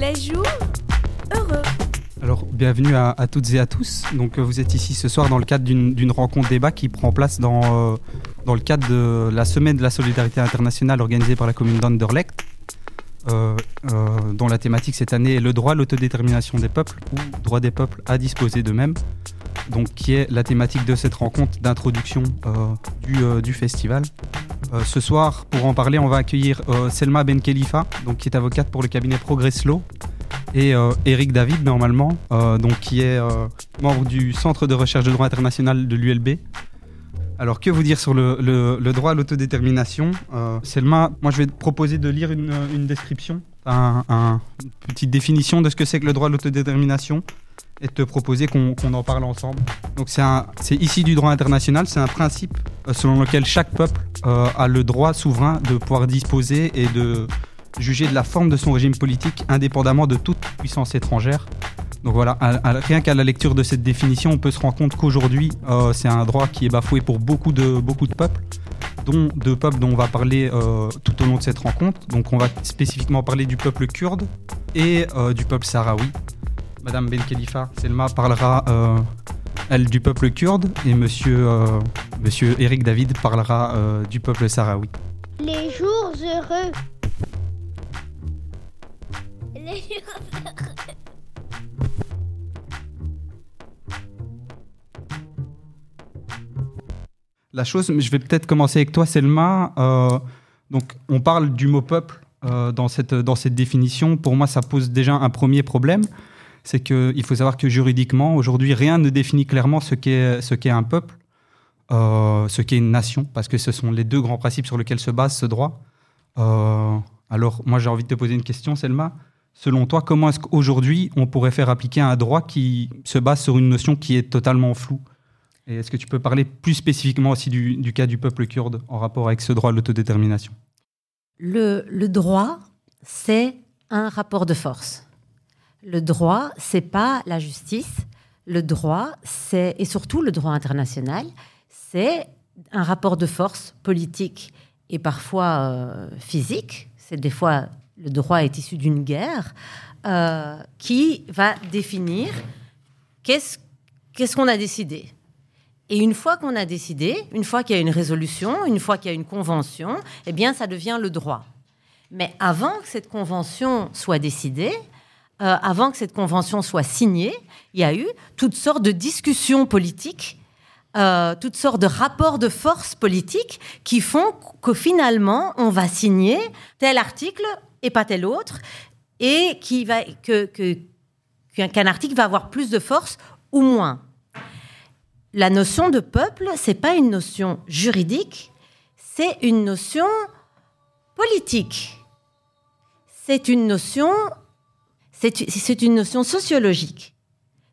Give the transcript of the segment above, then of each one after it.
Les jours heureux. Alors, bienvenue à, toutes et à tous. Donc, euh, vous êtes ici ce soir dans le cadre d'une rencontre débat qui prend place dans, euh, dans le cadre de la semaine de la solidarité internationale organisée par la commune d'Anderlecht, euh, dont la thématique cette année est le droit à l'autodétermination des peuples ou droit des peuples à disposer d'eux-mêmes. Donc, qui est la thématique de cette rencontre d'introduction du, du festival. Euh, ce soir, pour en parler, on va accueillir euh, Selma Ben Khalifa, donc qui est avocate pour le cabinet Progress Law, et euh, Eric David, normalement, euh, donc qui est euh, membre du Centre de recherche de droit international de l'ULB. Alors, que vous dire sur le, droit à l'autodétermination? Euh, Selma, moi je vais te proposer de lire une, description, un- un- une petite définition de ce que c'est que le droit à l'autodétermination et te proposer qu'on en parle ensemble. Donc, c'est ici du droit international, c'est un principe euh, selon lequel chaque peuple euh, a le droit souverain de pouvoir disposer et de juger de la forme de son régime politique indépendamment de toute puissance étrangère. Donc voilà, rien qu'à la lecture de cette définition, on peut se rendre compte qu'aujourd'hui, euh, c'est un droit qui est bafoué pour beaucoup de, beaucoup de peuples, dont de peuples dont on va parler tout au long de cette rencontre. Donc on va spécifiquement parler du peuple kurde et du peuple sahraoui. Madame Ben Khalifa Selma parlera, euh, elle, du peuple kurde et monsieur, euh, monsieur Eric David parlera euh, du peuple sahraoui. Les jours heureux. Les jours heureux. La chose, je vais peut-être commencer avec toi, Selma. Euh, donc, on parle du mot peuple euh, dans, cette, dans cette définition. Pour moi, ça pose déjà un premier problème. C'est qu'il faut savoir que juridiquement, aujourd'hui, rien ne définit clairement ce qu'est qu'est un peuple, euh, ce qu'est une nation, parce que ce sont les deux grands principes sur lesquels se base ce droit. Euh, alors, moi, j'ai envie de te poser une question, Selma. Selon toi, comment est-ce qu'aujourd'hui, on pourrait faire appliquer un droit qui se base sur une notion qui est totalement floue? Et est-ce que tu peux parler plus spécifiquement aussi du, cas du peuple kurde en rapport avec ce droit à l'autodétermination? Le droit, c'est un rapport de force. Le droit, c'est pas la justice. Le droit, c'est et surtout le droit international, c'est un rapport de force politique et parfois euh, physique. C'est des fois le droit est issu d'une guerre euh, qui va définir qu'est-ce qu'est-ce qu'on a décidé. Et une fois qu'on a décidé, une fois qu'il y a une résolution, une fois qu'il y a une convention, eh bien, ça devient le droit. Mais avant que cette convention soit décidée, euh, avant que cette convention soit signée, il y a eu toutes sortes de discussions politiques, euh, toutes sortes de rapports de force politiques qui font que finalement, on va signer tel article et pas tel autre, et qui va, que, qu'un article va avoir plus de force ou moins la notion de peuple, c'est pas une notion juridique, c'est une notion politique. C'est une notion, c'est une notion sociologique.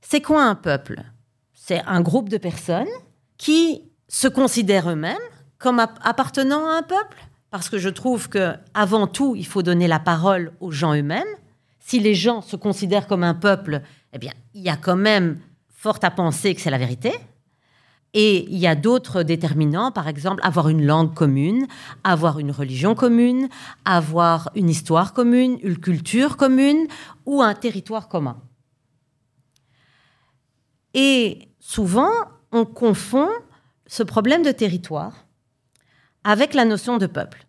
C'est quoi un peuple? C'est un groupe de personnes qui se considèrent eux-mêmes comme ap- appartenant à un peuple, parce que je trouve que avant tout, il faut donner la parole aux gens eux-mêmes. Si les gens se considèrent comme un peuple, eh bien, il y a quand même fort à penser que c'est la vérité. Et il y a d'autres déterminants, par exemple, avoir une langue commune, avoir une religion commune, avoir une histoire commune, une culture commune ou un territoire commun. Et souvent, on confond ce problème de territoire avec la notion de peuple.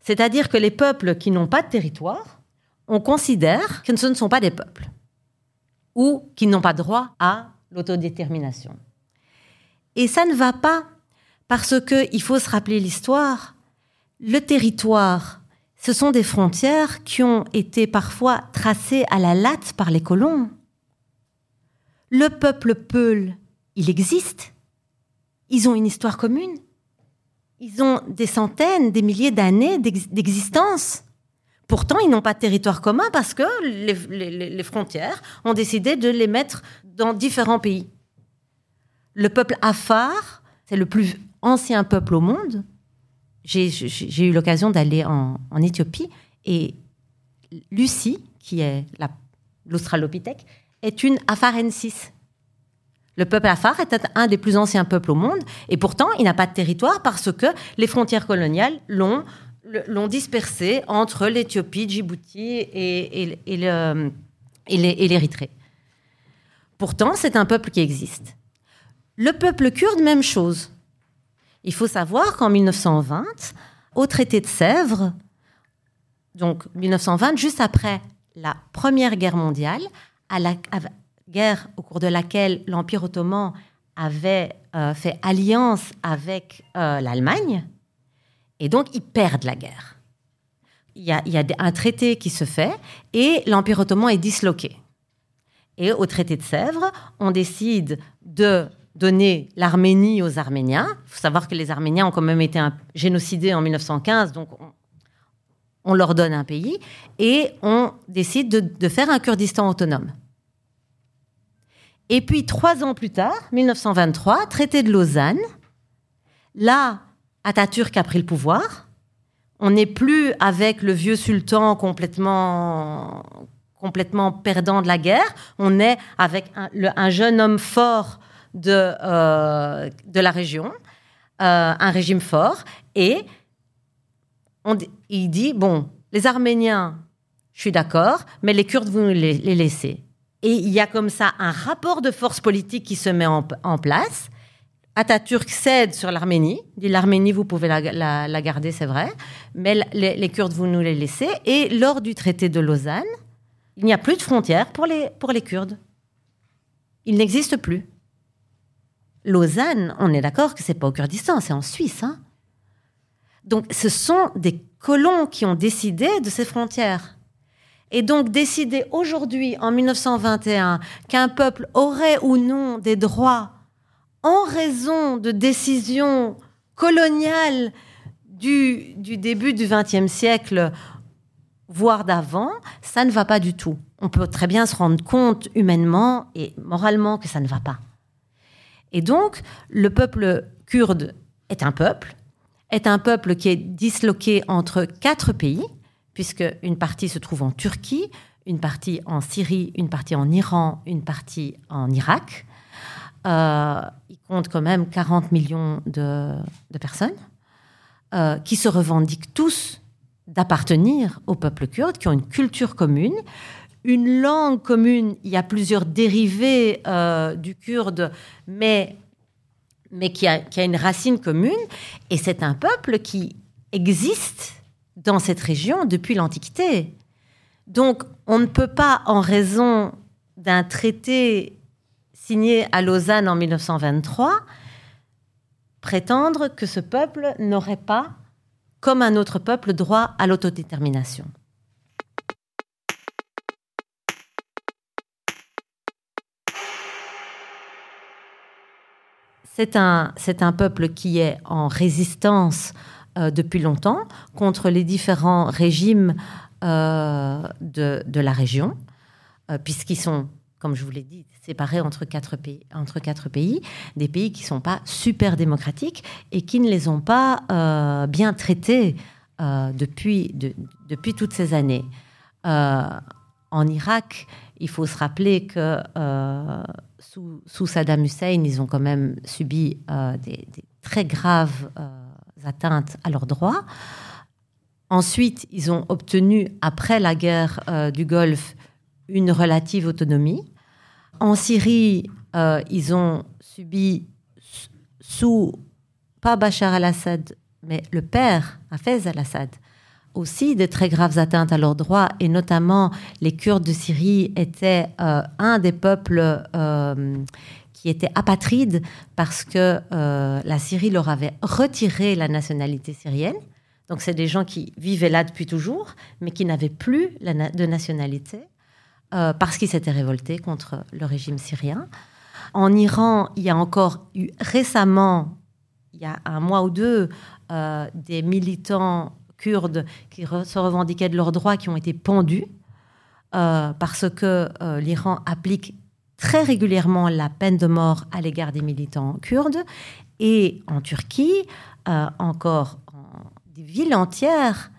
C'est-à-dire que les peuples qui n'ont pas de territoire, on considère que ce ne sont pas des peuples ou qu'ils n'ont pas droit à l'autodétermination. Et ça ne va pas parce que il faut se rappeler l'histoire. Le territoire, ce sont des frontières qui ont été parfois tracées à la latte par les colons. Le peuple Peul, il existe. Ils ont une histoire commune. Ils ont des centaines, des milliers d'années d'ex- d'existence. pourtant, ils n'ont pas de territoire commun parce que les frontières ont décidé de les mettre dans différents pays. Le peuple Afar, c'est le plus ancien peuple au monde. J'ai eu l'occasion d'aller en, Éthiopie et Lucie, qui est la- l'Australopithèque, est une Afarensis. Le peuple Afar était un des plus anciens peuples au monde et pourtant il n'a pas de territoire parce que les frontières coloniales l'ont dispersé entre l'Éthiopie, Djibouti et, et l'Érythrée. Pourtant, c'est un peuple qui existe. Le peuple kurde, même chose. Il faut savoir qu'en 1920, au traité de Sèvres, donc 1920, juste après la Première Guerre mondiale, guerre au cours de laquelle l'Empire ottoman avait euh, fait alliance avec euh, l'Allemagne, et donc ils perdent la guerre. Il y a, il y a un traité qui se fait et l'Empire ottoman est disloqué. Et au traité de Sèvres, on décide de donner l'Arménie aux Arméniens. Il faut savoir que les Arméniens ont quand même été génocidés en 1915, donc on, leur donne un pays et on décide de, faire un Kurdistan autonome. Et puis trois ans plus tard, 1923, traité de Lausanne. Là, Atatürk a pris le pouvoir. On n'est plus avec le vieux sultan complètement, complètement perdant de la guerre. On est avec un jeune homme fort de, euh, de la région, euh, un régime fort. Et on il dit, bon, les Arméniens, je suis d'accord, mais les Kurdes, vous les, les laissez. Et il y a comme ça un rapport de force politique qui se met en, place. Atatürk cède sur l'Arménie, dit l'Arménie, vous pouvez la, la- la garder, c'est vrai, mais les, les Kurdes, vous nous les laissez. Et lors du traité de Lausanne, il n'y a plus de frontières pour les, pour les Kurdes. Il n'existe plus. Lausanne, on est d'accord que c'est pas au Kurdistan, c'est en Suisse. hein. Donc, ce sont des colons qui ont décidé de ces frontières. Et donc, décider aujourd'hui, en 1921, qu'un peuple aurait ou non des droits en raison de décisions coloniales du, du début du XXe siècle, voire d'avant, ça ne va pas du tout. On peut très bien se rendre compte humainement et moralement que ça ne va pas. Et donc, le peuple kurde est un peuple, est un peuple qui est disloqué entre quatre pays, puisque une partie se trouve en Turquie, une partie en Syrie, une partie en Iran, une partie en Irak. Euh, il compte quand même 40 millions de, personnes euh, qui se revendiquent tous d'appartenir au peuple kurde, qui ont une culture commune, une langue commune. Il y a plusieurs dérivés euh, du kurde, mais, mais qui, a, qui a une racine commune. Et c'est un peuple qui existe dans cette région depuis l'Antiquité. Donc, on ne peut pas, en raison d'un traité signé à Lausanne en 1923, prétendre que ce peuple n'aurait pas, comme un autre peuple, droit à l'autodétermination. C'est un, c'est un peuple qui est en résistance euh, depuis longtemps contre les différents régimes euh, de, de la région, euh, puisqu'ils sont, comme je vous l'ai dit, séparés entre quatre pays, entre quatre pays des pays qui ne sont pas super démocratiques et qui ne les ont pas bien traités depuis, de- depuis toutes ces années. En Irak, il faut se rappeler que euh, sous, Saddam Hussein, ils ont quand même subi euh, des, très graves euh, atteintes à leurs droits. Ensuite, ils ont obtenu, après la guerre du Golfe, une relative autonomie. En Syrie, ils ont subi sous, pas Bachar al-Assad, mais le père, Hafez al-Assad, aussi de très graves atteintes à leurs droits, et notamment les Kurdes de Syrie étaient euh, un des peuples euh, qui étaient apatrides parce que euh, la Syrie leur avait retiré la nationalité syrienne. Donc c'est des gens qui vivaient là depuis toujours, mais qui n'avaient plus de nationalité parce qu'ils s'étaient révoltés contre le régime syrien. En Iran, il y a encore eu récemment, il y a un mois ou deux, des militants kurdes qui se revendiquaient de leurs droits qui ont été pendus euh, parce que euh, l'Iran applique très régulièrement la peine de mort à l'égard des militants kurdes. Et en Turquie, euh, encore en- des villes entières,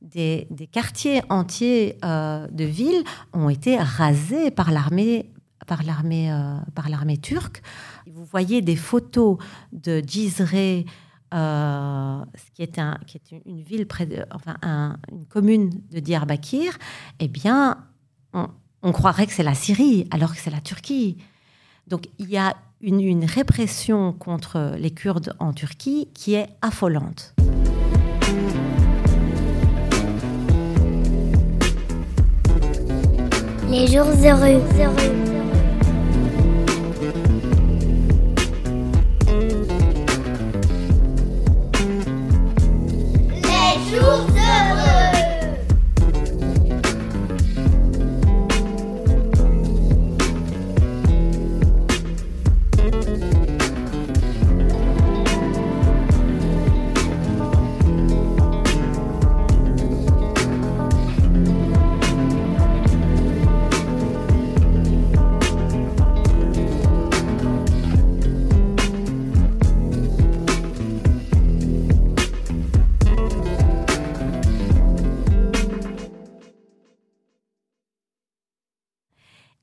des, quartiers entiers de villes ont été rasés par l'armée par l'armée turque. Vous voyez des photos de Cizre, euh, qui est, un, qui est une, ville près de, enfin un- une commune de Diyarbakir. Eh bien, on, croirait que c'est la Syrie, alors que c'est la Turquie. Donc il y a une, répression contre les Kurdes en Turquie qui est affolante. Les jours heureux. Jours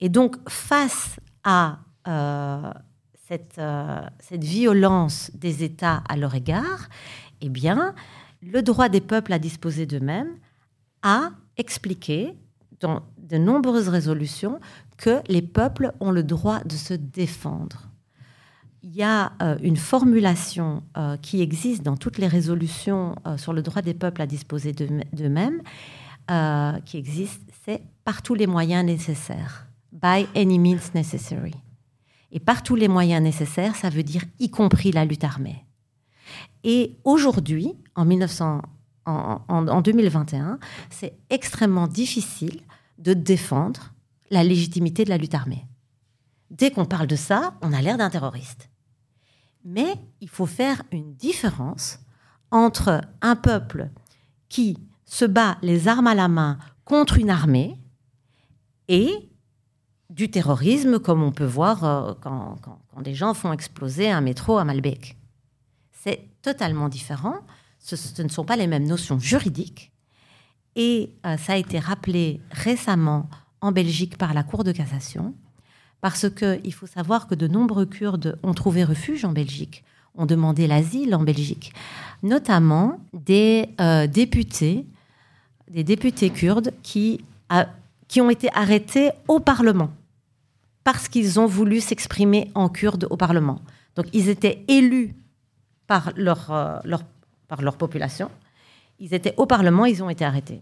Et donc, face à euh, cette, euh, cette violence des États à leur égard, eh bien, le droit des peuples à disposer d'eux-mêmes a expliqué dans de nombreuses résolutions que les peuples ont le droit de se défendre. Il y a euh, une formulation qui existe dans toutes les résolutions sur le droit des peuples à disposer d'eux- d'eux-mêmes, qui existe, c'est par tous les moyens nécessaires. By any means necessary. Et par tous les moyens nécessaires, ça veut dire y compris la lutte armée. Et aujourd'hui, en, 1900 en- en- en 2021, c'est extrêmement difficile de défendre la légitimité de la lutte armée. Dès qu'on parle de ça, on a l'air d'un terroriste. Mais il faut faire une différence entre un peuple qui se bat les armes à la main contre une armée et du terrorisme comme on peut voir euh, quand, des gens font exploser un métro à Malbec. C'est totalement différent. Ce, ne sont pas les mêmes notions juridiques. Et euh, ça a été rappelé récemment en Belgique par la Cour de cassation, parce qu'il faut savoir que de nombreux Kurdes ont trouvé refuge en Belgique, ont demandé l'asile en Belgique, notamment des euh, députés, des députés kurdes qui, qui ont été arrêtés au Parlement parce qu'ils ont voulu s'exprimer en kurde au Parlement. Donc ils étaient élus par leur, euh, par leur population. Ils étaient au Parlement, ils ont été arrêtés.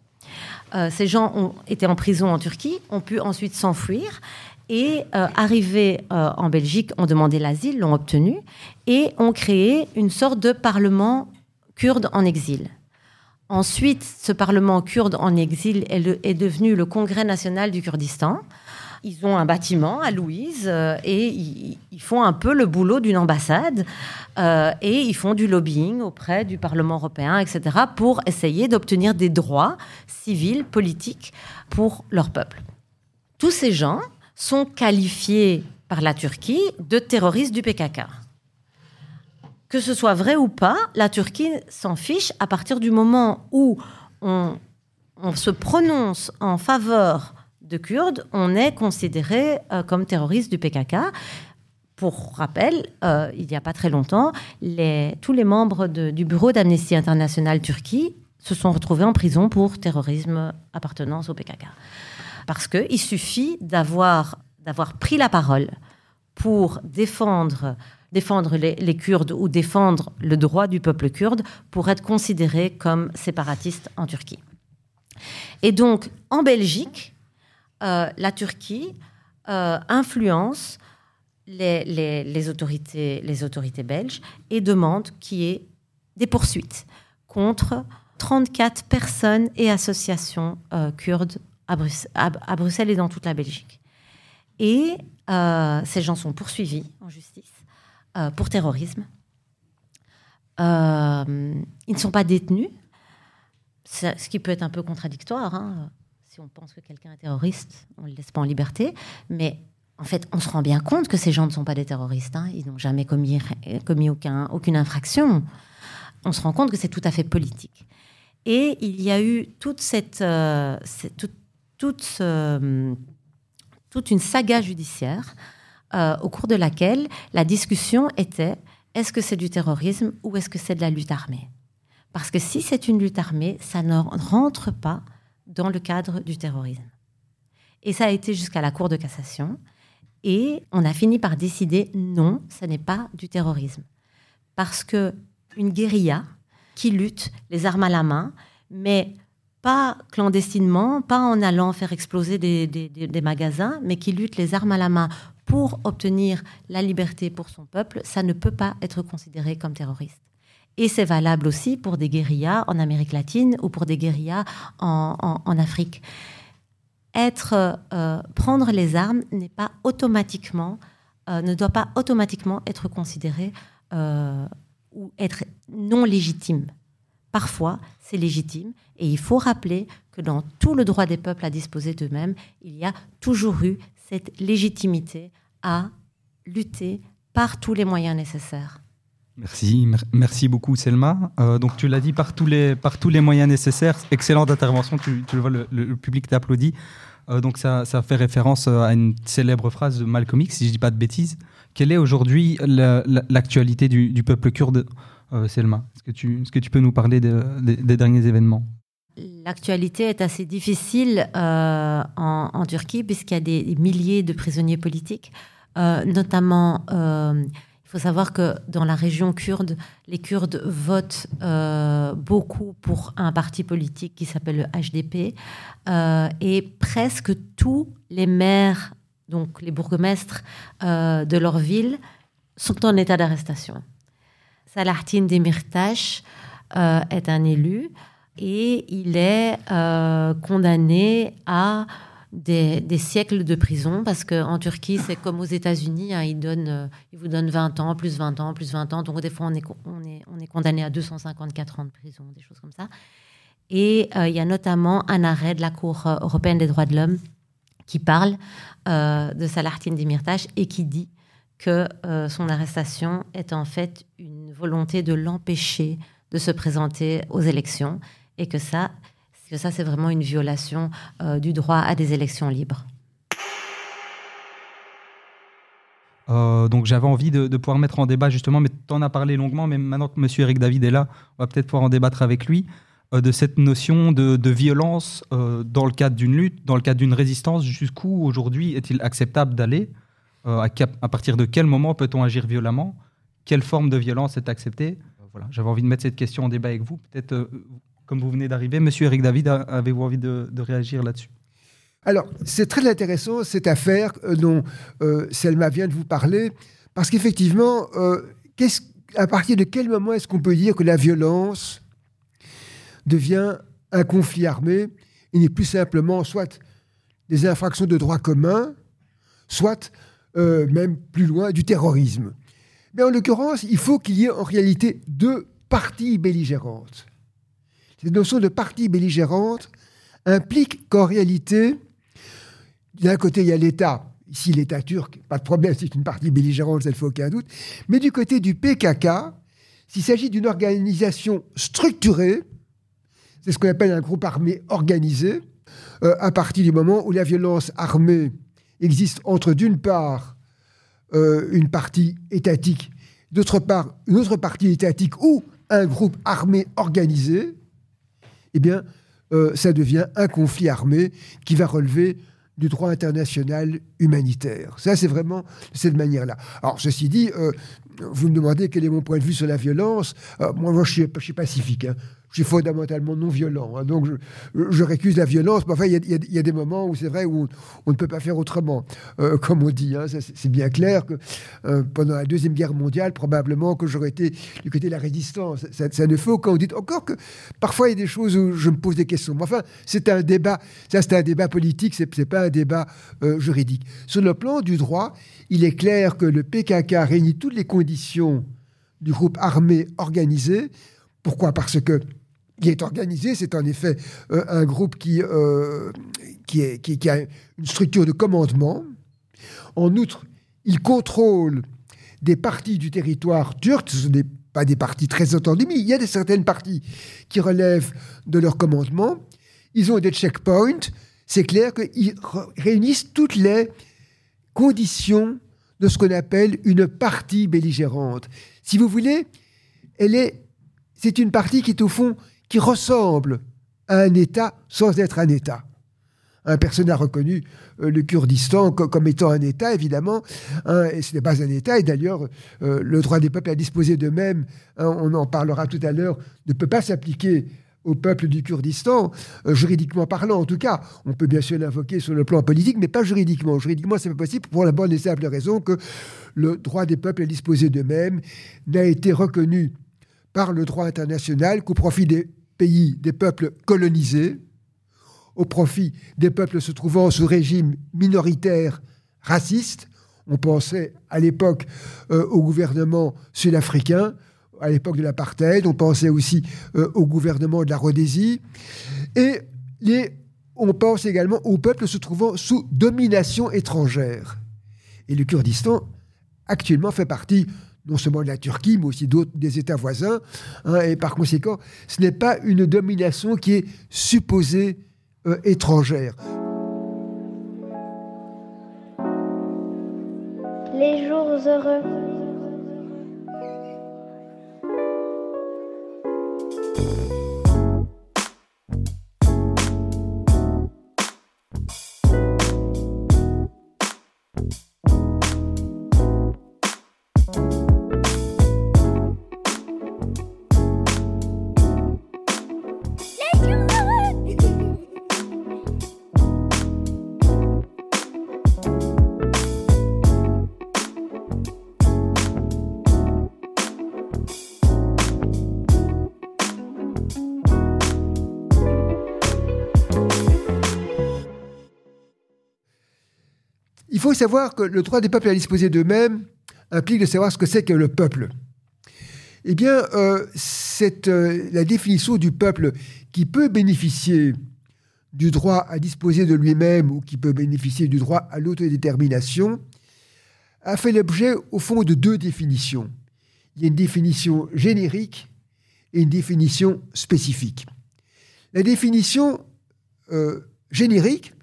Euh, ces gens ont été en prison en Turquie, ont pu ensuite s'enfuir et euh, arrivés euh, en Belgique, ont demandé l'asile, l'ont obtenu et ont créé une sorte de parlement kurde en exil. Ensuite, ce parlement kurde en exil est devenu le Congrès national du Kurdistan. Ils ont un bâtiment à Louise euh, et ils, font un peu le boulot d'une ambassade euh, et ils font du lobbying auprès du Parlement européen, etc., pour essayer d'obtenir des droits civils, politiques pour leur peuple. Tous ces gens sont qualifiés par la Turquie de terroristes du PKK. Que ce soit vrai ou pas, la Turquie s'en fiche à partir du moment où on se prononce en faveur de Kurdes, on est considéré euh, comme terroriste du PKK. Pour rappel, euh, il n'y a pas très longtemps, tous les membres du bureau d'Amnesty International Turquie se sont retrouvés en prison pour terrorisme appartenance au PKK. Parce qu'il suffit d'avoir pris la parole pour défendre, défendre les Kurdes ou défendre le droit du peuple kurde pour être considéré comme séparatiste en Turquie. Et donc, en Belgique, euh, la Turquie euh, influence les, autorités, belges et demande qu'il y ait des poursuites contre 34 personnes et associations euh, kurdes à, Bruxelles et dans toute la Belgique. Et ces gens sont poursuivis en justice pour terrorisme. Ils ne sont pas détenus. ce qui peut être un peu contradictoire. Hein. Si on pense que quelqu'un est terroriste, on ne le laisse pas en liberté. Mais en fait, on se rend bien compte que ces gens ne sont pas des terroristes. Hein. Ils n'ont jamais commis, commis aucun, aucune infraction. On se rend compte que c'est tout à fait politique. Et il y a eu toute cette, euh, toute, toute, une saga judiciaire euh, au cours de laquelle la discussion était est-ce que c'est du terrorisme ou est-ce que c'est de la lutte armée? Parce que si c'est une lutte armée, ça ne rentre pas dans le cadre du terrorisme. Et ça a été jusqu'à la Cour de cassation. Et on a fini par décider non, ce n'est pas du terrorisme. Parce que une guérilla qui lutte les armes à la main, mais pas clandestinement, pas en allant faire exploser des, des, magasins, mais qui lutte les armes à la main pour obtenir la liberté pour son peuple, ça ne peut pas être considéré comme terroriste. Et c'est valable aussi pour des guérillas en Amérique latine ou pour des guérillas en, Afrique. Être, euh, prendre les armes n'est pas automatiquement, euh, ne doit pas automatiquement être considéré euh, ou être non légitime. Parfois, c'est légitime et il faut rappeler que dans tout le droit des peuples à disposer d'eux-mêmes, il y a toujours eu cette légitimité à lutter par tous les moyens nécessaires. Merci, merci beaucoup Selma. Euh, donc tu l'as dit par tous les par tous les moyens nécessaires. Excellente intervention. Tu, le vois, le, public t'applaudit. Euh, donc ça, ça, fait référence euh, à une célèbre phrase de Malcolm X, si je dis pas de bêtises. Quelle est aujourd'hui l'actualité du, peuple kurde, Selma? Est-ce que tu que tu peux nous parler des derniers événements? L'actualité est assez difficile en, Turquie puisqu'il y a des milliers de prisonniers politiques, notamment il faut savoir que dans la région kurde, les Kurdes votent euh, beaucoup pour un parti politique qui s'appelle le HDP. Euh, et presque tous les maires, donc les bourgmestres euh, de leur ville, sont en état d'arrestation. Salahattin Demirtas est un élu et il est condamné à des, siècles de prison, parce qu'en Turquie, c'est comme aux États-Unis, hein, ils, euh, vous donnent 20 ans, plus 20 ans, plus 20 ans. Donc, des fois, on est, on est, on est condamné à 254 ans de prison, des choses comme ça. Et euh, il y a notamment un arrêt de la Cour euh, européenne des droits de l'homme qui parle de Salahattin Demirtas et qui dit que son arrestation est en fait une volonté de l'empêcher de se présenter aux élections et que ça, que ça, c'est vraiment une violation euh, du droit à des élections libres. Euh, donc j'avais envie de, pouvoir mettre en débat justement, mais tu en as parlé longuement, mais maintenant que M. Eric David est là, on va peut-être pouvoir en débattre avec lui, euh, de cette notion de, violence dans le cadre d'une lutte, dans le cadre d'une résistance. Jusqu'où aujourd'hui est-il acceptable d'aller à, partir de quel moment peut-on agir violemment? Quelle forme de violence est acceptée? Voilà, J'avais envie de mettre cette question en débat avec vous. Peut-être comme vous venez d'arriver. Monsieur Eric David, avez-vous envie de, réagir là-dessus? Alors, c'est très intéressant cette affaire euh, dont euh, Selma vient de vous parler, parce qu'effectivement, euh, à partir de quel moment est-ce qu'on peut dire que la violence devient un conflit armé? Et n'est plus simplement soit des infractions de droit commun, soit même plus loin du terrorisme. Mais en l'occurrence, il faut qu'il y ait en réalité deux parties belligérantes. Cette notion de partie belligérante implique qu'en réalité, d'un côté, il y a l'État. Ici, l'État turc, pas de problème, c'est une partie belligérante, ça ne fait aucun doute. Mais du côté du PKK, s'il s'agit d'une organisation structurée, c'est ce qu'on appelle un groupe armé organisé, euh, à partir du moment où la violence armée existe entre, d'une part, euh, une partie étatique, d'autre part, une autre partie étatique ou un groupe armé organisé, eh bien, euh, ça devient un conflit armé qui va relever du droit international humanitaire. Ça, c'est vraiment de cette manière-là. Alors, ceci dit, euh, vous me demandez quel est mon point de vue sur la violence. Euh, moi, je suis, pacifique. Hein je suis fondamentalement non violent. Hein. donc, je, récuse la violence. Mais enfin, il y, a des moments où c'est vrai où on, ne peut pas faire autrement, euh, comme on dit. Hein. c'est bien clair que euh, pendant la Deuxième Guerre mondiale, probablement que j'aurais été du côté de la résistance. Ça, ne fait aucun doute. Encore que parfois, il y a des choses où je me pose des questions. Mais enfin, c'est un débat. Ça, c'est un débat politique, c'est pas un débat juridique. Sur le plan du droit, il est clair que le PKK réunit toutes les conditions du groupe armé organisé. Pourquoi? Parce que qui est organisé. C'est en effet euh, un groupe qui, euh, qui, qui- a une structure de commandement. En outre, il contrôle des parties du territoire turc. Ce ne sont des- pas des parties très entendues, mais il y a des certaines parties qui relèvent de leur commandement. Ils ont des checkpoints. C'est clair qu'ils réunissent toutes les conditions de ce qu'on appelle une partie belligérante. Si vous voulez, elle est, c'est une partie qui est au fond qui ressemble à un État sans être un État. Un personne n'a reconnu euh, le Kurdistan co- comme étant un État, évidemment, hein, et ce n'est pas un État. Et d'ailleurs, euh, le droit des peuples à disposer d'eux-mêmes, hein, on en parlera tout à l'heure, ne peut pas s'appliquer au peuple du Kurdistan, euh, juridiquement parlant en tout cas. On peut bien sûr l'invoquer sur le plan politique, mais pas juridiquement. Juridiquement, c'est pas possible pour la bonne et simple raison que le droit des peuples à disposer d'eux-mêmes n'a été reconnu par le droit international qu'au profit des pays, des peuples colonisés, au profit des peuples se trouvant sous régime minoritaire raciste. On pensait à l'époque euh, au gouvernement sud-africain, à l'époque de l'apartheid, on pensait aussi euh, au gouvernement de la Rhodésie, et on pense également aux peuples se trouvant sous domination étrangère. Et le Kurdistan, actuellement, fait partie non seulement de la Turquie, mais aussi d'autres des États voisins. hein, et par conséquent, ce n'est pas une domination qui est supposée euh, étrangère. Les jours heureux. Faut savoir que le droit des peuples à disposer d'eux-mêmes implique de savoir ce que c'est que le peuple. Eh bien, euh, euh, la définition du peuple qui peut bénéficier du droit à disposer de lui-même ou qui peut bénéficier du droit à l'autodétermination a fait l'objet, au fond, de deux définitions. Il y a une définition générique et une définition spécifique. La définition euh, générique,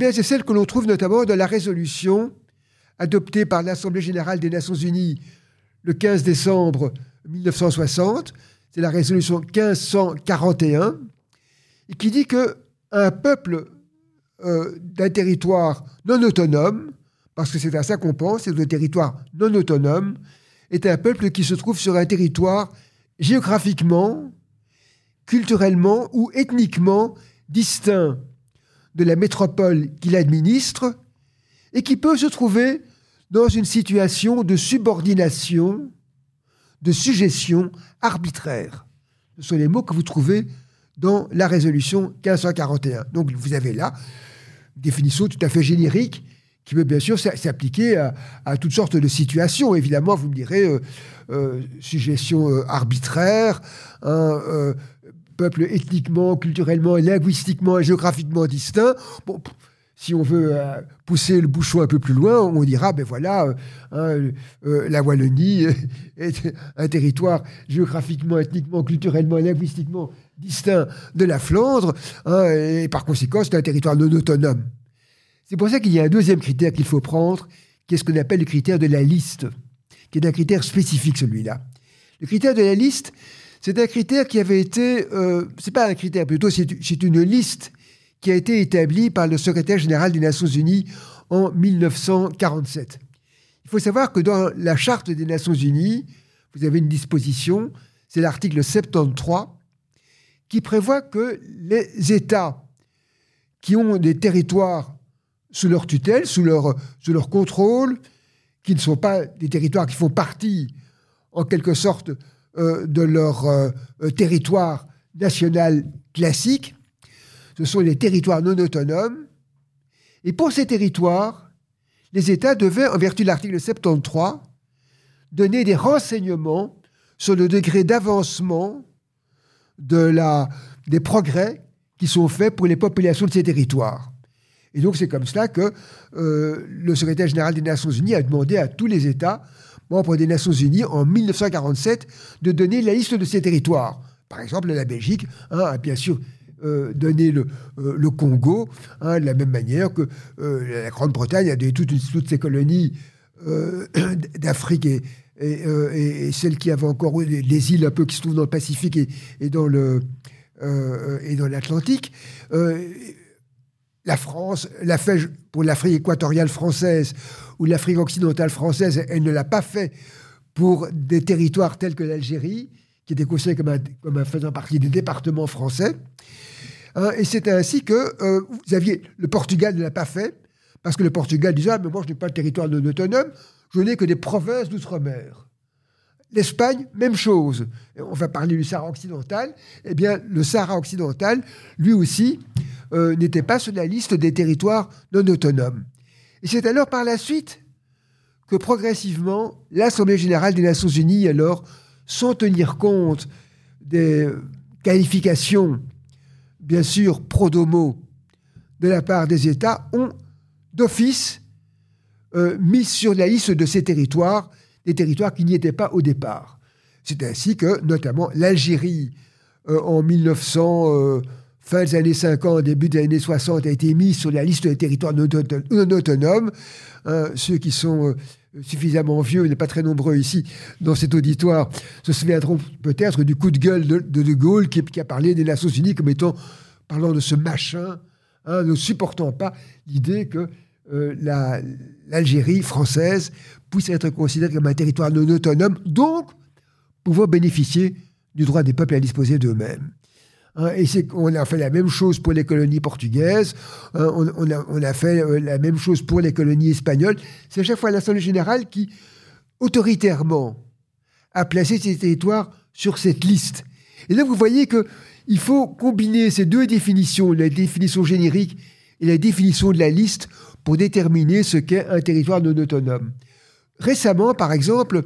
eh c'est celle que l'on trouve notamment dans la résolution adoptée par l'Assemblée générale des Nations unies le 15 décembre 1960. C'est la résolution 1541, et qui dit que un peuple euh, d'un territoire non autonome, parce que c'est à ça qu'on pense, c'est un territoire non autonome, est un peuple qui se trouve sur un territoire géographiquement, culturellement ou ethniquement distinct de la métropole qu'il administre et qui peut se trouver dans une situation de subordination, de suggestion arbitraire. Ce sont les mots que vous trouvez dans la résolution 1541. Donc vous avez là une définition tout à fait générique qui peut bien sûr s'a- s'appliquer à, à toutes sortes de situations. Évidemment, vous me direz, euh, euh, suggestion euh, arbitraire, hein, euh, peuple ethniquement, culturellement, linguistiquement et géographiquement distinct. Bon, si on veut euh, pousser le bouchon un peu plus loin, on dira, ben voilà, euh, hein, euh, la Wallonie est un territoire géographiquement, ethniquement, culturellement et linguistiquement distinct de la Flandre, hein, et par conséquent, c'est un territoire non autonome. C'est pour ça qu'il y a un deuxième critère qu'il faut prendre, qui est ce qu'on appelle le critère de la liste, qui est un critère spécifique, celui-là. Le critère de la liste, c'est un critère qui avait été, euh, c'est pas un critère, plutôt c'est une liste qui a été établie par le secrétaire général des Nations Unies en 1947. Il faut savoir que dans la charte des Nations Unies, vous avez une disposition, c'est l'article 73, qui prévoit que les États qui ont des territoires sous leur tutelle, sous leur contrôle, qui ne sont pas des territoires qui font partie, en quelque sorte, euh, de leur euh, euh, territoire national classique. Ce sont les territoires non autonomes. Et pour ces territoires, les États devaient, en vertu de l'article 73, donner des renseignements sur le degré d'avancement de la, des progrès qui sont faits pour les populations de ces territoires. Et donc c'est comme cela que le secrétaire général des Nations Unies a demandé à tous les États membres des Nations Unies en 1947 de donner la liste de ces territoires. Par exemple, la Belgique hein, a bien sûr euh, donné le, euh, Congo, hein, de la même manière que la Grande-Bretagne a donné toutes, ses colonies d'Afrique et, celles qui avaient encore les, îles un peu qui se trouvent dans le Pacifique et, et dans l'Atlantique la France l'a fait pour l'Afrique équatoriale française ou l'Afrique occidentale française, elle ne l'a pas fait pour des territoires tels que l'Algérie, qui était considéré comme, comme faisant partie des départements français. Hein, et c'est ainsi que euh, vous aviez le Portugal ne l'a pas fait, parce que le Portugal disait ah, mais moi je n'ai pas de territoire non autonome, je n'ai que des provinces d'outre-mer. L'Espagne, même chose. On va parler du Sahara occidental. Eh bien, le Sahara occidental, lui aussi, euh, n'était pas sur la liste des territoires non autonomes. Et c'est alors par la suite que progressivement, l'Assemblée générale des Nations unies, alors, sans tenir compte des qualifications, bien sûr, pro-domo de la part des États, ont d'office euh, mis sur la liste de ces territoires des territoires qui n'y étaient pas au départ. C'est ainsi que, notamment, l'Algérie, euh, en 1900, fin des années 50, début des années 60, a été mis sur la liste des territoires non, autonomes. Hein, ceux qui sont euh, suffisamment vieux, il n'est pas très nombreux ici dans cet auditoire, se souviendront peut-être du coup de gueule de De, Gaulle qui, a parlé des Nations Unies comme étant, parlant de ce machin, hein, ne supportant pas l'idée que euh, l'Algérie française puisse être considérée comme un territoire non autonome, donc pouvoir bénéficier du droit des peuples à disposer d'eux-mêmes. Hein, et c'est, on a fait la même chose pour les colonies portugaises, hein, on, a, fait euh, la même chose pour les colonies espagnoles. C'est à chaque fois l'Assemblée générale qui, autoritairement, a placé ces territoires sur cette liste. Et là, vous voyez qu'il faut combiner ces deux définitions, la définition générique et la définition de la liste, pour déterminer ce qu'est un territoire non autonome. Récemment, par exemple,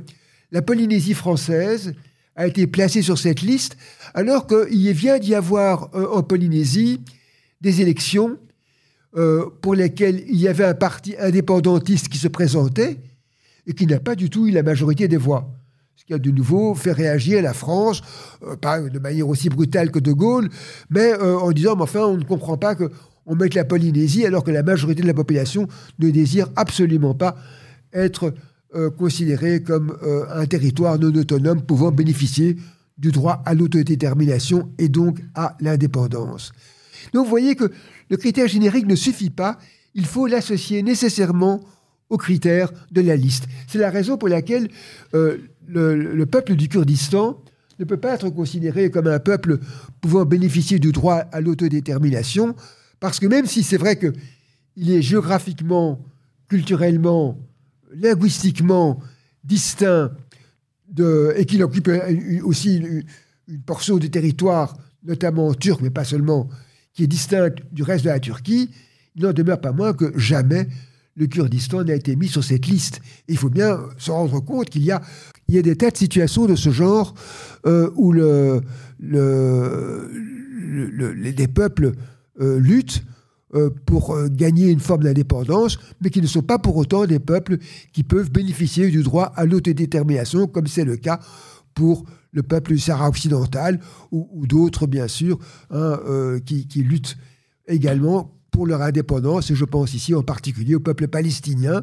la Polynésie française a été placé sur cette liste, alors qu'il vient d'y avoir euh, en Polynésie des élections euh, pour lesquelles il y avait un parti indépendantiste qui se présentait et qui n'a pas du tout eu la majorité des voix. Ce qui a de nouveau fait réagir la France, euh, pas de manière aussi brutale que De Gaulle, mais en disant, mais enfin, on ne comprend pas qu'on mette la Polynésie alors que la majorité de la population ne désire absolument pas être euh, considéré comme euh, un territoire non autonome pouvant bénéficier du droit à l'autodétermination et donc à l'indépendance. Donc vous voyez que le critère générique ne suffit pas, il faut l'associer nécessairement aux critères de la liste. C'est la raison pour laquelle euh, le, peuple du Kurdistan ne peut pas être considéré comme un peuple pouvant bénéficier du droit à l'autodétermination, parce que même si c'est vrai qu'il est géographiquement, culturellement, linguistiquement distinct et qu'il occupe aussi une, portion du territoire, notamment turc, mais pas seulement, qui est distincte du reste de la Turquie, il n'en demeure pas moins que jamais le Kurdistan n'a été mis sur cette liste. il faut bien se rendre compte qu'il y a, il y a des tas de situations de ce genre euh, où le, le, les peuples euh, luttent euh, pour euh, gagner une forme d'indépendance, mais qui ne sont pas pour autant des peuples qui peuvent bénéficier du droit à l'autodétermination, comme c'est le cas pour le peuple du Sahara occidental ou, d'autres, bien sûr, hein, euh, qui, qui, luttent également pour leur indépendance. Et je pense ici en particulier au peuple palestinien,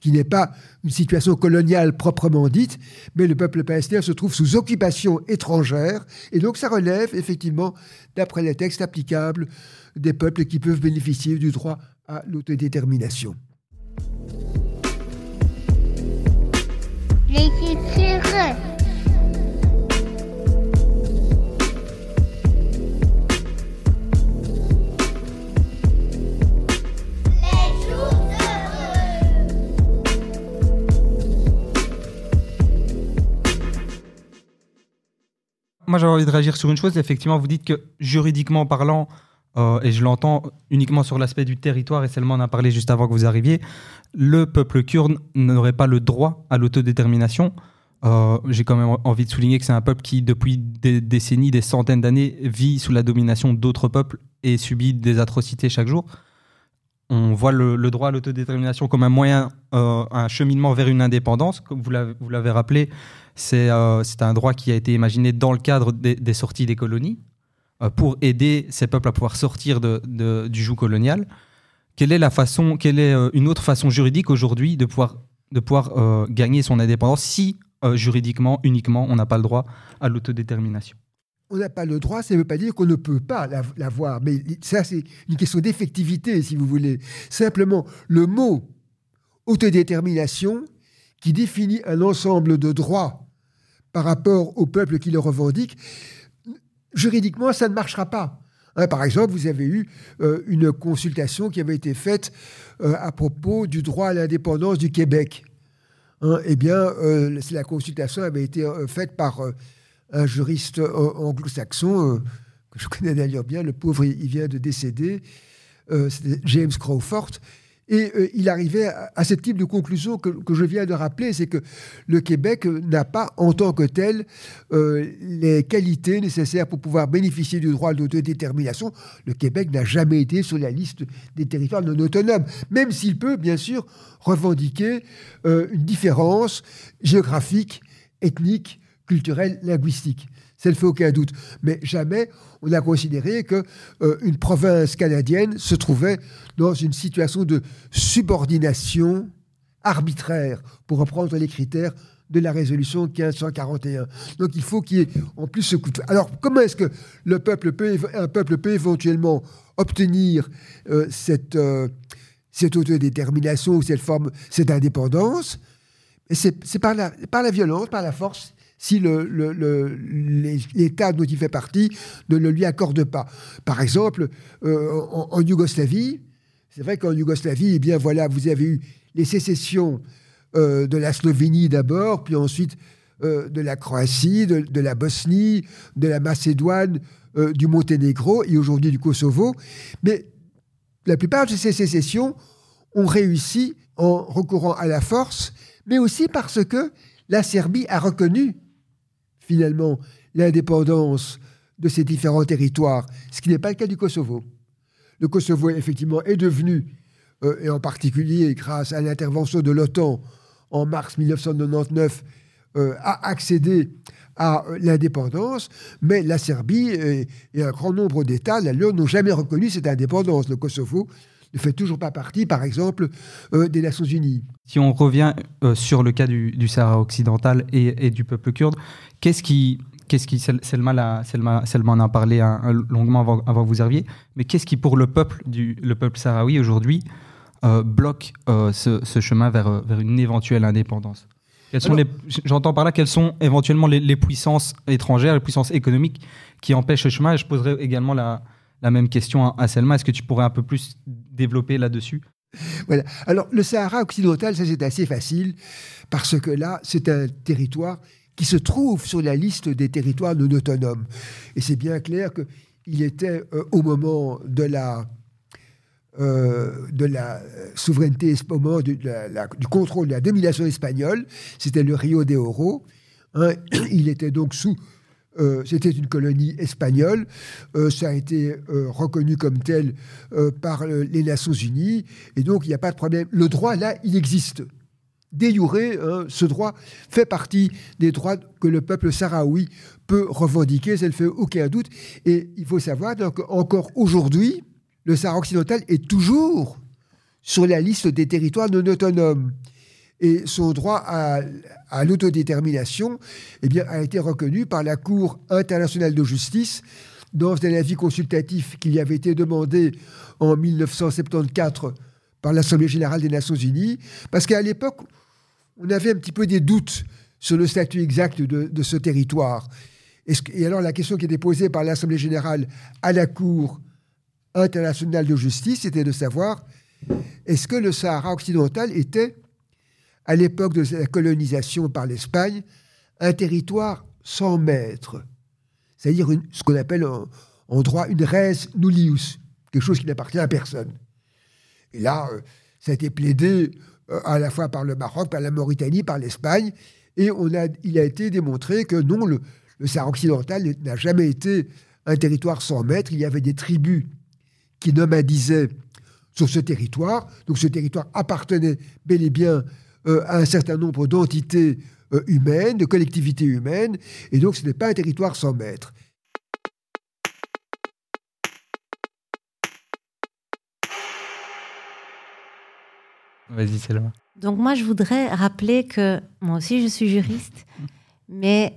qui n'est pas une situation coloniale proprement dite, mais le peuple palestinien se trouve sous occupation étrangère. Et donc ça relève effectivement, d'après les textes applicables, des peuples qui peuvent bénéficier du droit à l'autodétermination. Les Moi, j'avais envie de réagir sur une chose. Effectivement, vous dites que juridiquement parlant, euh, et je l'entends uniquement sur l'aspect du territoire, et seulement on a parlé juste avant que vous arriviez, le peuple kurde n'aurait pas le droit à l'autodétermination. Euh, J'ai quand même envie de souligner que c'est un peuple qui, depuis des décennies, des centaines d'années, vit sous la domination d'autres peuples et subit des atrocités chaque jour. On voit le, droit à l'autodétermination comme un moyen, euh, un cheminement vers une indépendance. Comme vous l'avez rappelé, c'est un droit qui a été imaginé dans le cadre des, sorties des colonies pour aider ces peuples à pouvoir sortir de, du joug colonial. Quelle est la façon, quelle est euh, une autre façon juridique aujourd'hui de pouvoir, de pouvoir euh, gagner son indépendance si euh, juridiquement, uniquement, on n'a pas le droit à l'autodétermination? On n'a pas le droit, ça ne veut pas dire qu'on ne peut pas la- l'avoir. Mais ça, c'est une question d'effectivité, si vous voulez. Simplement, le mot autodétermination, qui définit un ensemble de droits par rapport au peuple qui le revendique, juridiquement, ça ne marchera pas. Hein, par exemple, vous avez eu euh, une consultation qui avait été faite euh, à propos du droit à l'indépendance du Québec. Hein, eh bien, euh, la consultation avait été faite par un juriste anglo-saxon, que je connais d'ailleurs bien, le pauvre, il vient de décéder, James Crawford. Et euh, il arrivait à, ce type de conclusion que, je viens de rappeler, c'est que le Québec n'a pas en tant que tel euh, les qualités nécessaires pour pouvoir bénéficier du droit d'autodétermination. Le Québec n'a jamais été sur la liste des territoires non autonomes, même s'il peut bien sûr revendiquer euh, une différence géographique, ethnique, culturelle, linguistique. Ça ne fait aucun doute. Mais jamais on a considéré que euh, province canadienne se trouvait dans une situation de subordination arbitraire, pour reprendre les critères de la résolution 1541. Donc il faut qu'il y ait en plus ce coup de... Alors comment est-ce que le peuple peut, un peuple peut éventuellement obtenir euh, cette, euh, cette autodétermination ou cette forme, cette indépendance? C'est c'est par la, par la violence, par la force, si le- le- le- l'État dont il fait partie ne le lui accorde pas. Par exemple, euh, en, Yougoslavie, c'est vrai qu'en Yougoslavie, eh bien voilà, vous avez eu les sécessions euh, de la Slovénie d'abord, puis ensuite euh, de la Croatie, de, la Bosnie, de la Macédoine, du Monténégro et aujourd'hui du Kosovo. Mais la plupart de ces sécessions ont réussi en recourant à la force, mais aussi parce que la Serbie a reconnu finalement l'indépendance de ces différents territoires, ce qui n'est pas le cas du Kosovo. Le Kosovo, effectivement, est devenu, euh, et en particulier grâce à l'intervention de l'OTAN en mars 1999, euh, a accédé à euh, l'indépendance, mais la Serbie et, et un grand nombre d'États, la leur, n'ont jamais reconnu cette indépendance. Le Kosovo ne fait toujours pas partie, par exemple, euh, des Nations Unies. Si on revient euh, sur le cas du, du Sahara occidental et, et du peuple kurde, qu'est-ce qui, qu'est-ce qui, Sel- Selma, l'a- Selma, Selma en a parlé un- longuement avant, avant que vous arriviez, mais qu'est-ce qui pour le peuple, du, le peuple sahraoui aujourd'hui euh, bloque ce, ce chemin vers, vers une éventuelle indépendance? J'entends par là quelles sont éventuellement les, les puissances étrangères, les puissances économiques qui empêchent ce chemin. Et je poserai également la, la même question à, Selma. Est-ce que tu pourrais un peu plus développer là-dessus? Voilà. Alors, le Sahara occidental, ça c'est assez facile, parce que là, c'est un territoire qui se trouve sur la liste des territoires non autonomes. Et c'est bien clair qu'il était, euh, au moment de la, euh, de la souveraineté, au moment du contrôle de la domination espagnole, c'était le Rio de Oro. hein, il était donc sous euh, c'était une colonie espagnole. Euh, ça a été euh, reconnu comme tel par les Nations Unies. Et donc, il n'y a pas de problème. Le droit, là, il existe. Jure, hein, ce droit fait partie des droits que le peuple sahraoui peut revendiquer, ça ne fait aucun doute. Et il faut savoir donc, encore aujourd'hui, le Sahara occidental est toujours sur la liste des territoires non autonomes. Et son droit à, l'autodétermination eh bien, a été reconnu par la Cour internationale de justice dans un avis consultatif qui lui avait été demandé en 1974 par l'Assemblée générale des Nations unies, parce qu'à l'époque, on avait un petit peu des doutes sur le statut exact de, ce territoire. Que- et alors la question qui était posée par l'Assemblée générale à la Cour internationale de justice, c'était de savoir est-ce que le Sahara occidental était, à l'époque de la colonisation par l'Espagne, un territoire sans maître, c'est-à-dire ce qu'on appelle en, droit une res nullius, quelque chose qui n'appartient à personne. Et là, euh, ça a été plaidé euh, à la fois par le Maroc, par la Mauritanie, par l'Espagne, Et il a été démontré que non, le, le Sahara occidental n'a jamais été un territoire sans maître. Il y avait des tribus qui nomadisaient sur ce territoire. Donc ce territoire appartenait bel et bien euh, à un certain nombre d'entités euh, humaines, de collectivités humaines. Et donc ce n'est pas un territoire sans maître. Vas-y, Selma. Donc moi, je voudrais rappeler que moi aussi, je suis juriste, mais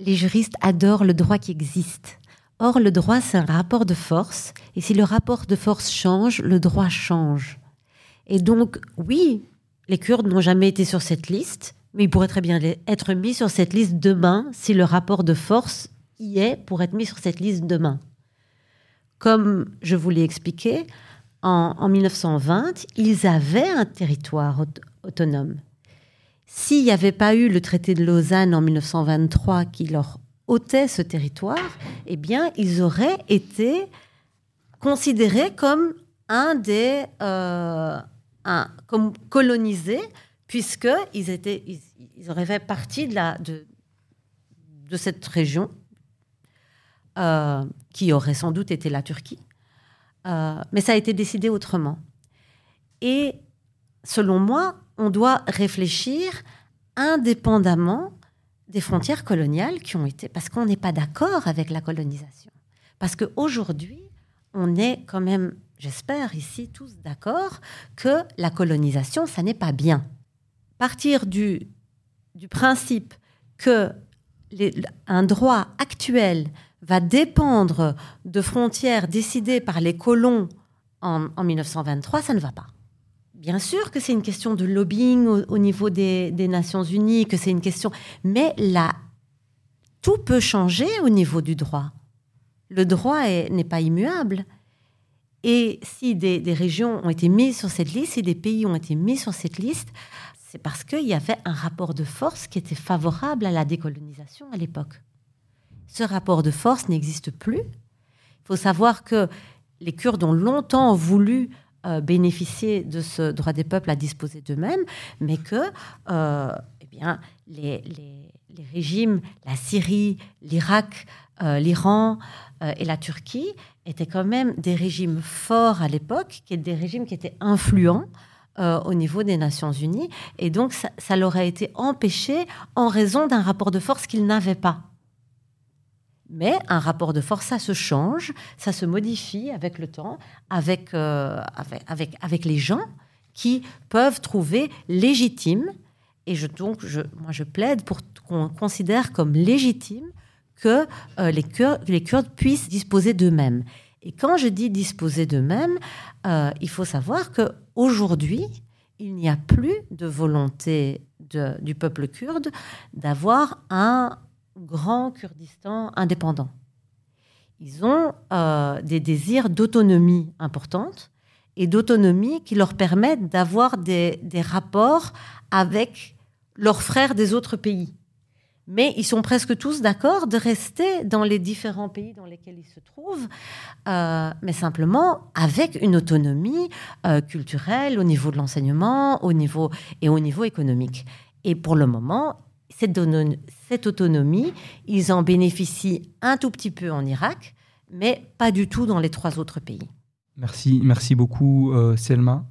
les juristes adorent le droit qui existe. Or, le droit, c'est un rapport de force, et si le rapport de force change, le droit change. Et donc, oui, les Kurdes n'ont jamais été sur cette liste, mais ils pourraient très bien être mis sur cette liste demain si le rapport de force y est pour être mis sur cette liste demain. Comme je vous l'ai expliqué, en, 1920, ils avaient un territoire autonome. S'il n'y avait pas eu le traité de Lausanne en 1923 qui leur ôtait ce territoire, eh bien, ils auraient été considérés comme un des euh, comme colonisés, puisqu'ils ils, auraient fait partie de, la, de cette région, euh, qui aurait sans doute été la Turquie. Euh, mais ça a été décidé autrement. Et selon moi, on doit réfléchir indépendamment des frontières coloniales qui ont été... Parce qu'on n'est pas d'accord avec la colonisation. Parce qu'aujourd'hui, on est quand même, j'espère ici tous d'accord, que la colonisation, ça n'est pas bien. Partir du, du principe que un droit actuel va dépendre de frontières décidées par les colons en, 1923, ça ne va pas. Bien sûr que c'est une question de lobbying au, niveau des, Nations Unies, que c'est une question, mais là, tout peut changer au niveau du droit. Le droit n'est pas immuable. Et si des, régions ont été mises sur cette liste, si des pays ont été mis sur cette liste, c'est parce qu'il y avait un rapport de force qui était favorable à la décolonisation à l'époque. Ce rapport de force n'existe plus. Il faut savoir que les Kurdes ont longtemps voulu euh, bénéficier de ce droit des peuples à disposer d'eux-mêmes, mais que euh, eh bien, les, régimes, la Syrie, l'Irak, euh, l'Iran et la Turquie étaient quand même des régimes forts à l'époque, qui étaient des régimes qui étaient influents au niveau des Nations Unies, et donc ça, leur a été empêché en raison d'un rapport de force qu'ils n'avaient pas. Mais un rapport de force, ça se change, ça se modifie avec le temps, avec, euh, avec, avec, les gens qui peuvent trouver légitime, et je, donc je, moi je plaide pour qu'on considère comme légitime que euh, les, Kurdes, puissent disposer d'eux-mêmes. Et quand je dis disposer d'eux-mêmes, euh, il faut savoir qu'aujourd'hui, il n'y a plus de volonté du peuple kurde d'avoir un, grand Kurdistan indépendant. Ils ont euh, des désirs d'autonomie importante et d'autonomie qui leur permettent d'avoir des, rapports avec leurs frères des autres pays. Mais ils sont presque tous d'accord de rester dans les différents pays dans lesquels ils se trouvent, euh, mais simplement avec une autonomie euh, culturelle au niveau de l'enseignement, au niveau et au niveau économique. Et pour le moment, cette, autonomie, ils en bénéficient un tout petit peu en Irak, mais pas du tout dans les trois autres pays. Merci, merci beaucoup, euh, Selma.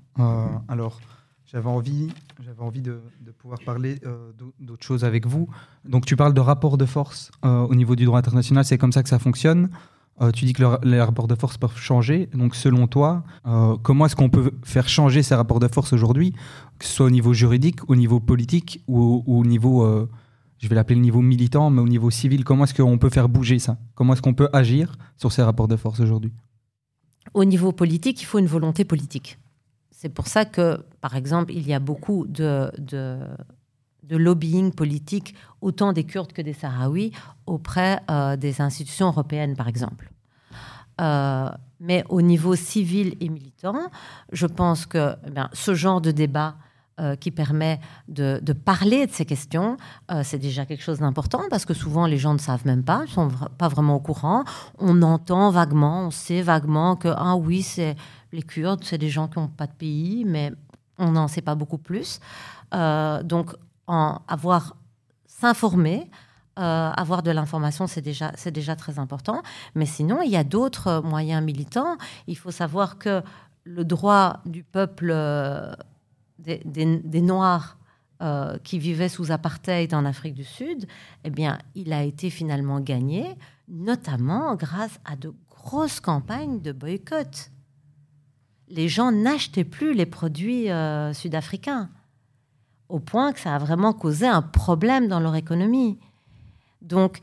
Alors, j'avais envie, j'avais envie de, pouvoir parler euh, d'autres choses avec vous. Donc, tu parles de rapport de force au niveau du droit international. C'est comme ça que ça fonctionne. tu dis que les rapports de force peuvent changer. Donc, selon toi, comment est-ce qu'on peut faire changer ces rapports de force aujourd'hui que ce soit au niveau juridique, au niveau politique ou au, niveau, euh, je vais l'appeler le niveau militant, mais au niveau civil, comment est-ce qu'on peut faire bouger ça? Comment est-ce qu'on peut agir sur ces rapports de force aujourd'hui? Au niveau politique, il faut une volonté politique. C'est pour ça que, par exemple, il y a beaucoup de, lobbying politique, autant des Kurdes que des Sahraouis, auprès euh, des institutions européennes, par exemple. Euh, mais au niveau civil et militant, je pense que eh ce genre de débat euh, qui permet de, parler de ces questions, c'est déjà quelque chose d'important parce que souvent les gens ne savent même pas, ils sont pas vraiment au courant. On entend vaguement, on sait vaguement que ah oui, c'est les Kurdes, c'est des gens qui n'ont pas de pays, mais on n'en sait pas beaucoup plus. Euh, donc en avoir s'informer, euh, avoir de l'information, c'est déjà, c'est déjà très important. Mais sinon, il y a d'autres moyens militants. Il faut savoir que le droit du peuple euh, des, Noirs qui vivaient sous apartheid en Afrique du Sud, eh bien, il a été finalement gagné, notamment grâce à de grosses campagnes de boycott. Les gens n'achetaient plus les produits euh, sud-africains, au point que ça a vraiment causé un problème dans leur économie. Donc,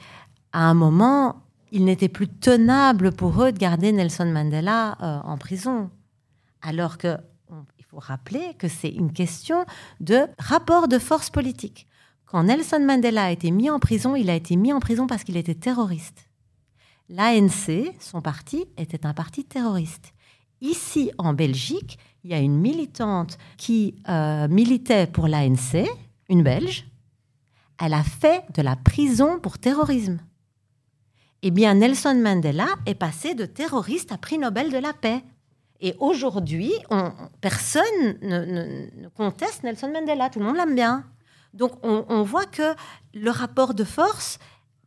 à un moment, il n'était plus tenable pour eux de garder Nelson Mandela euh, en prison. Alors que, on- il faut rappeler que c'est une question de rapport de force politique. Quand Nelson Mandela a été mis en prison, il a été mis en prison parce qu'il était terroriste. L'ANC, son parti, était un parti terroriste. Ici, en Belgique, il y a une militante qui euh, militait pour l'ANC, une Belge. Elle a fait de la prison pour terrorisme. Eh bien, Nelson Mandela est passé de terroriste à prix Nobel de la paix. Et aujourd'hui, on- personne ne, conteste Nelson Mandela. Tout le monde l'aime bien. Donc, on, on voit que le rapport de force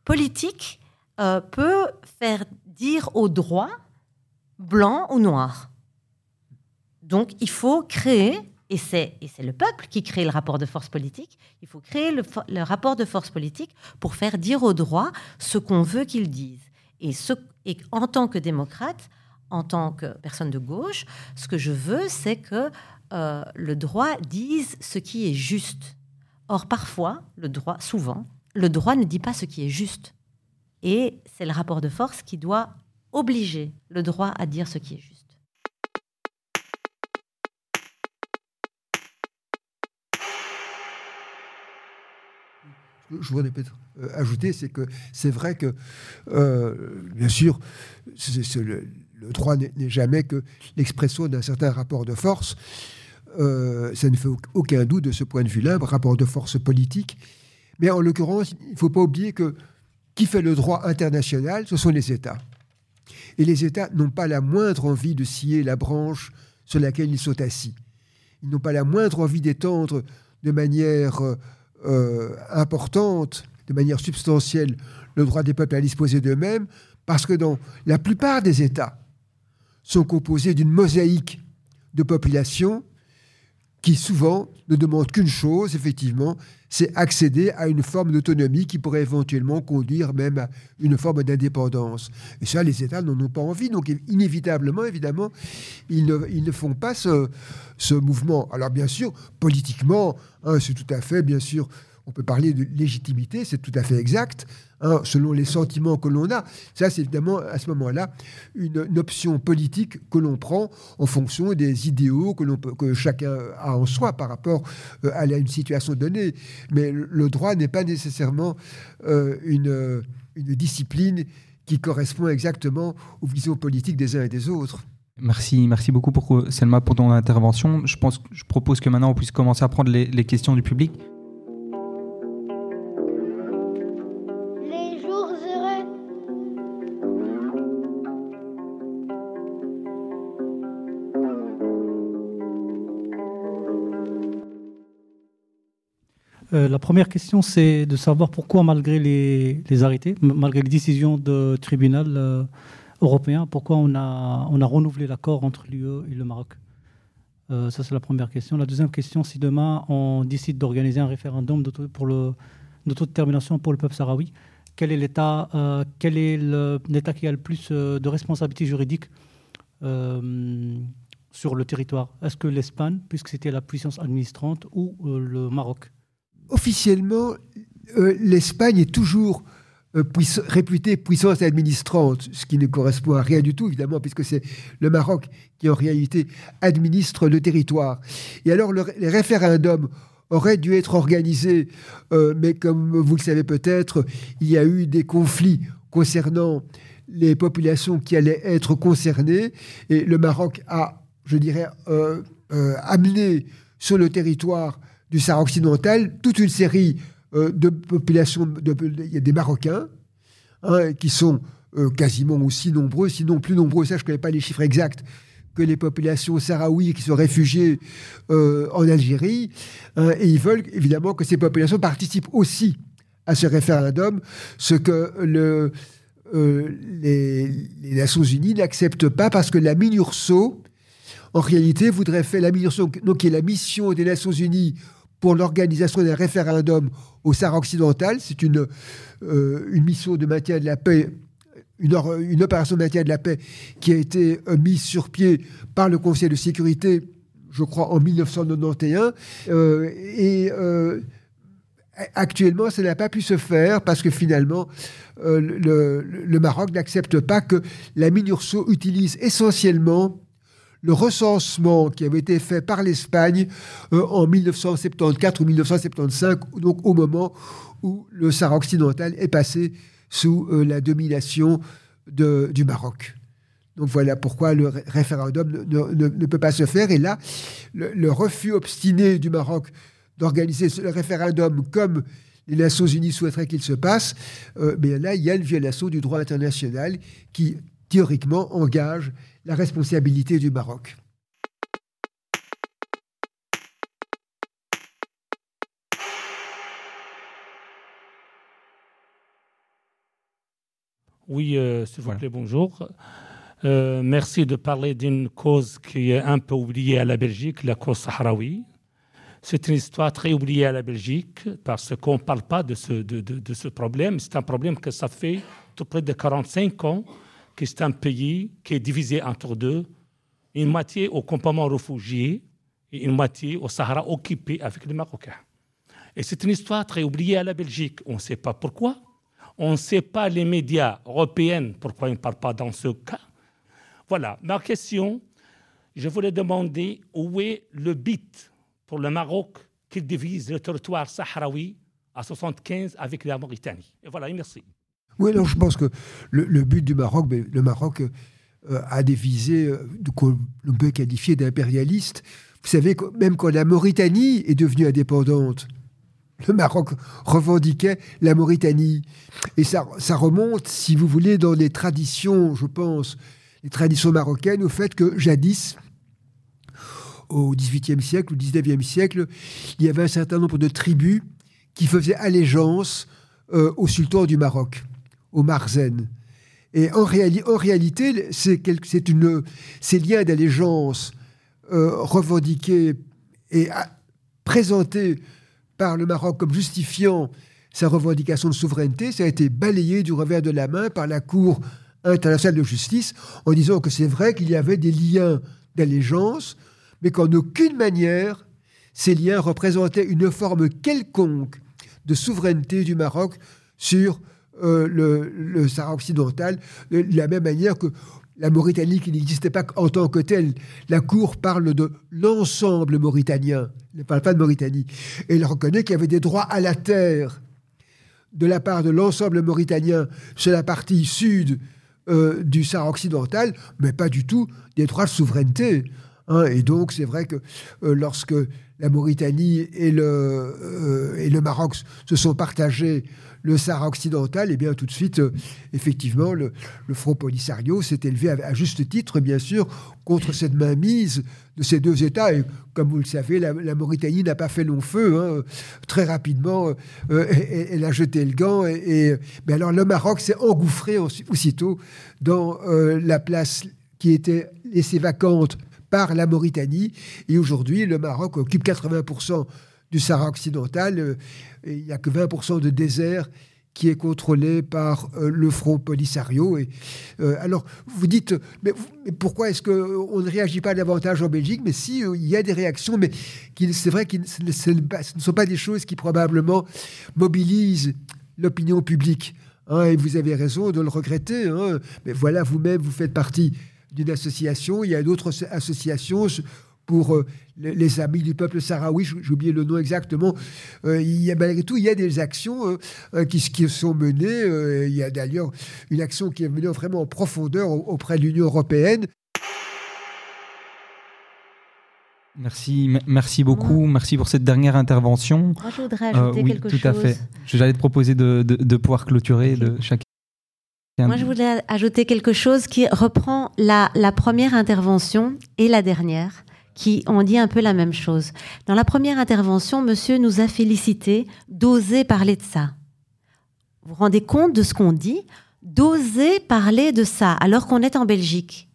politique euh, peut faire dire au droit blanc ou noir. Donc, il faut créer, et c'est et c'est le peuple qui crée le rapport de force politique, il faut créer le, rapport de force politique pour faire dire au droit ce qu'on veut qu'il dise. Et en tant que démocrate, en tant que personne de gauche, ce que je veux, c'est que euh, le droit dise ce qui est juste. Or, parfois, le droit, souvent, le droit ne dit pas ce qui est juste. Et c'est le rapport de force qui doit obliger le droit à dire ce qui est juste. je voudrais peut-être euh, ajouter, c'est que c'est vrai que, euh, bien sûr, le, droit n'est jamais que l'expression d'un certain rapport de force. Euh, ça ne fait au- aucun doute de ce point de vue-là, rapport de force politique. Mais en l'occurrence, il ne faut pas oublier que qui fait le droit international, ce sont les États. Et les États n'ont pas la moindre envie de scier la branche sur laquelle ils sont assis. Ils n'ont pas la moindre envie d'étendre de manière euh, euh, importante, de manière substantielle, le droit des peuples à disposer d'eux-mêmes, parce que dans la plupart des États sont composés d'une mosaïque de populations qui souvent ne demandent qu'une chose, effectivement, c'est accéder à une forme d'autonomie qui pourrait éventuellement conduire même à une forme d'indépendance. Et ça, les États n'en ont pas envie. Donc, inévitablement, évidemment, ils ne, font pas ce, ce mouvement. Alors, bien sûr, politiquement, hein, c'est tout à fait, bien sûr, on peut parler de légitimité, c'est tout à fait exact, hein, selon les sentiments que l'on a. Ça, c'est évidemment à ce moment-là une, option politique que l'on prend en fonction des idéaux que, chacun a en soi par rapport euh, à une situation donnée. Mais le, droit n'est pas nécessairement euh, une, discipline qui correspond exactement aux visions politiques des uns et des autres. Merci, beaucoup pour Selma pour ton intervention. Je pense, je propose que maintenant on puisse commencer à prendre les questions du public. Euh, la première question, c'est de savoir pourquoi, malgré les, arrêtés, malgré les décisions de tribunal euh, européen, pourquoi on a, renouvelé l'accord entre l'UE et le Maroc? Euh, Ça, c'est la première question. La deuxième question, si demain on décide d'organiser un référendum d'autodétermination pour le peuple sahraoui, quel est l'État quel qui a le plus de responsabilité juridique sur le territoire? Est-ce que l'Espagne, puisque c'était la puissance administrante, ou le Maroc? Officiellement, euh, l'Espagne est toujours euh, réputée puissance administrante, ce qui ne correspond à rien du tout, évidemment, puisque c'est le Maroc qui, en réalité, administre le territoire. Et alors, le- les référendums auraient dû être organisés, euh, mais comme vous le savez peut-être, il y a eu des conflits concernant les populations qui allaient être concernées, et le Maroc a, je dirais, amené sur le territoire du Sahara occidental toute une série euh, de populations, il y a des Marocains hein, qui sont euh, quasiment aussi nombreux, sinon plus nombreux, ça je ne connais pas les chiffres exacts, que les populations sahraouies qui sont réfugiées euh, en Algérie. hein, et ils veulent évidemment que ces populations participent aussi à ce référendum, ce que le, les, Nations Unies n'acceptent pas parce que la MINURSO, en réalité, voudrait faire la MINURSO, donc qui est la mission des Nations Unies pour l'organisation d'un référendum au Sahara occidental. C'est une, euh, une mission de maintien de la paix, une, opération de maintien de la paix qui a été euh, mise sur pied par le Conseil de sécurité, je crois, en 1991. et Actuellement, ça n'a pas pu se faire parce que finalement, euh, le, Maroc n'accepte pas que la MINURSO utilise essentiellement le recensement qui avait été fait par l'Espagne euh, en 1974 ou 1975, donc au moment où le Sahara occidental est passé sous euh, la domination du Maroc. Donc voilà pourquoi le référendum ne, peut pas se faire. Et là, le refus obstiné du Maroc d'organiser le référendum comme les Nations Unies souhaiteraient qu'il se passe, euh, mais là, il y a une violation du droit international qui, théoriquement, engage la responsabilité du Maroc. Oui, euh, s'il vous plaît, bonjour. Euh, merci de parler d'une cause qui est un peu oubliée à la Belgique, la cause sahraoui. C'est une histoire très oubliée à la Belgique parce qu'on ne parle pas de ce, de, de, ce problème. C'est un problème que ça fait tout près de 45 ans que c'est un pays qui est divisé entre deux, une moitié au campement réfugié et une moitié au Sahara occupé avec les Marocains. Et c'est une histoire très oubliée à la Belgique. On ne sait pas pourquoi. On ne sait pas les médias européens pourquoi ils ne parlent pas dans ce cas. Voilà, ma question, je voulais demander où est le but pour le Maroc qu'il divise le territoire sahraoui à 75 avec la Mauritanie. Et voilà, merci. Oui, alors je pense que le, but du Maroc, le Maroc euh, a des visées euh, qu'on peut qualifier d'impérialistes. Vous savez, même quand la Mauritanie est devenue indépendante, le Maroc revendiquait la Mauritanie. Et ça, ça remonte, si vous voulez, dans les traditions, je pense, les traditions marocaines, au fait que jadis, au XVIIIe siècle ou XIXe siècle, il y avait un certain nombre de tribus qui faisaient allégeance euh, au sultan du Maroc, au Marzen. Et en, réalité, c'est une, ces liens d'allégeance euh, revendiqués et présentés par le Maroc comme justifiant sa revendication de souveraineté, ça a été balayé du revers de la main par la Cour internationale de justice en disant que c'est vrai qu'il y avait des liens d'allégeance, mais qu'en aucune manière ces liens représentaient une forme quelconque de souveraineté du Maroc sur euh, le, Sahara occidental, de la même manière que la Mauritanie, qui n'existait pas en tant que telle, la Cour parle de l'ensemble mauritanien, ne parle pas de Mauritanie, et elle reconnaît qu'il y avait des droits à la terre de la part de l'ensemble mauritanien sur la partie sud euh, du Sahara occidental, mais pas du tout des droits de souveraineté. Hein, et donc, c'est vrai que euh, lorsque la Mauritanie et le, et le Maroc se sont partagés le Sahara occidental, eh bien tout de suite, euh, effectivement, le, Front Polisario s'est élevé à, juste titre, bien sûr, contre cette mainmise de ces deux États. Et comme vous le savez, la, Mauritanie n'a pas fait long feu. Hein. Très rapidement, elle, a jeté le gant. Et, mais alors, le Maroc s'est engouffré aussitôt dans la place qui était laissée vacante par la Mauritanie. Et aujourd'hui, le Maroc occupe 80% du Sahara occidental. Euh, il n'y a que 20% de désert qui est contrôlé par euh, le Front Polisario. Et, euh, alors, vous dites, mais, pourquoi est-ce qu'on ne réagit pas davantage en Belgique? Mais si, il y a des réactions, mais c'est vrai que ce, ne sont pas des choses qui probablement mobilisent l'opinion publique. Hein, et vous avez raison de le regretter. Hein. mais voilà, vous-même, vous faites partie d'une association. Il y a d'autres associations pour euh, les, amis du peuple sahraoui, j'ai oublié le nom exactement. Euh, il y a, malgré tout, il y a des actions euh, qui, qui, sont menées. il y a d'ailleurs une action qui est menée vraiment en profondeur auprès de l'Union européenne. Merci, merci beaucoup. Merci pour cette dernière intervention. Moi, je voudrais ajouter oui, quelque tout chose. à fait. J'allais te proposer de, de, pouvoir clôturer de chaque moi, je voulais ajouter quelque chose qui reprend la, première intervention et la dernière, qui ont dit un peu la même chose. Dans la première intervention, monsieur nous a félicité d'oser parler de ça. vous rendez compte de ce qu'on dit? D'oser parler de ça alors qu'on est en Belgique.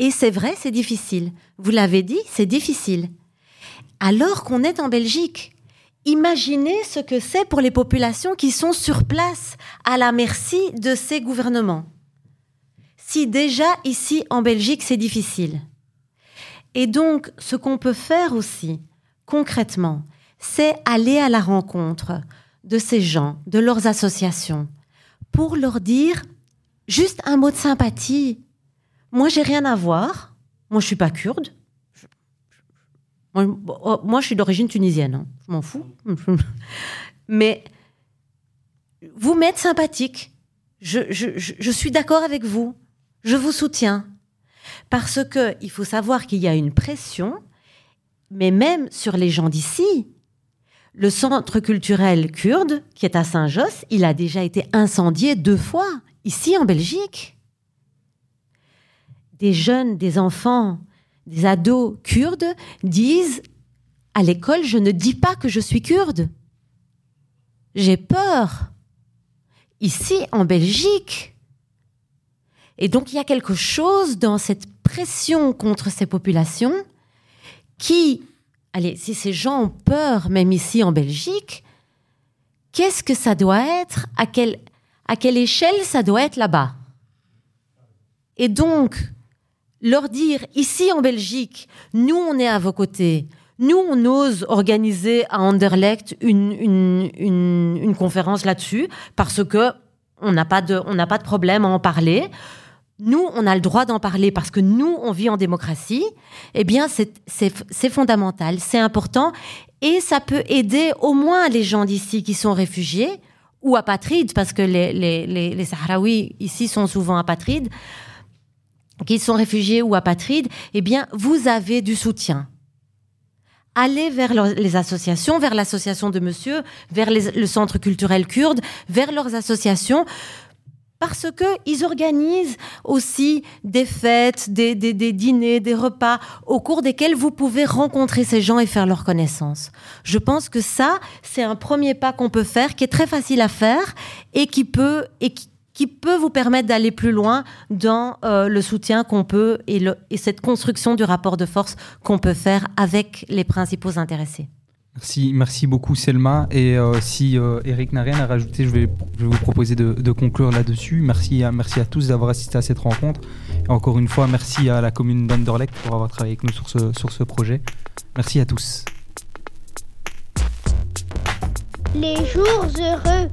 Et c'est vrai, c'est difficile. Vous l'avez dit, c'est difficile. Alors qu'on est en Belgique. Imaginez ce que c'est pour les populations qui sont sur place, à la merci de ces gouvernements. Si déjà ici en Belgique c'est difficile. Et donc ce qu'on peut faire aussi, concrètement, c'est aller à la rencontre de ces gens, de leurs associations, pour leur dire juste un mot de sympathie. Moi, j'ai rien à voir. Moi, je suis pas kurde. Oh, moi, je suis d'origine tunisienne. Hein. Je m'en fous. Mais vous m'êtes sympathique. Je, je suis d'accord avec vous. Je vous soutiens. Parce que il faut savoir qu'il y a une pression, mais même sur les gens d'ici. Le centre culturel kurde, qui est à Saint-Josse, il a déjà été incendié deux fois, ici en Belgique. Des jeunes, des enfants, des ados kurdes disent à l'école, je ne dis pas que je suis kurde. J'ai peur. Ici, en Belgique. Et donc, il y a quelque chose dans cette pression contre ces populations qui allez, si ces gens ont peur, même ici en Belgique, qu'est-ce que ça doit être? À quelle, à quelle échelle ça doit être là-bas? Et donc, leur dire, ici en Belgique, nous, on est à vos côtés, nous, on ose organiser à Anderlecht une, une, une, une conférence là-dessus, parce que on n'a pas, on pas de problème à en parler nous, on a le droit d'en parler parce que nous, on vit en démocratie, eh bien, c'est fondamental, c'est important, et ça peut aider au moins les gens d'ici qui sont réfugiés ou apatrides, parce que les, les, les, Sahraouis ici sont souvent apatrides, qui sont réfugiés ou apatrides, eh bien, vous avez du soutien. Allez vers les associations, vers l'association de monsieur, vers le centre culturel kurde, vers leurs associations parce qu'ils organisent aussi des fêtes, des, dîners, des repas au cours desquels vous pouvez rencontrer ces gens et faire leur connaissance. Je pense que ça, c'est un premier pas qu'on peut faire, qui est très facile à faire et qui peut, et qui, peut vous permettre d'aller plus loin dans euh, le soutien qu'on peut et, et cette construction du rapport de force qu'on peut faire avec les principaux intéressés. Merci, merci beaucoup Selma. Et euh, si euh, Eric n'a rien à rajouter, je vais, vous proposer de, conclure là-dessus. Merci à, merci à tous d'avoir assisté à cette rencontre. Et encore une fois, merci à la commune d'Anderlecht pour avoir travaillé avec nous sur ce, sur ce projet. Merci à tous. Les jours heureux.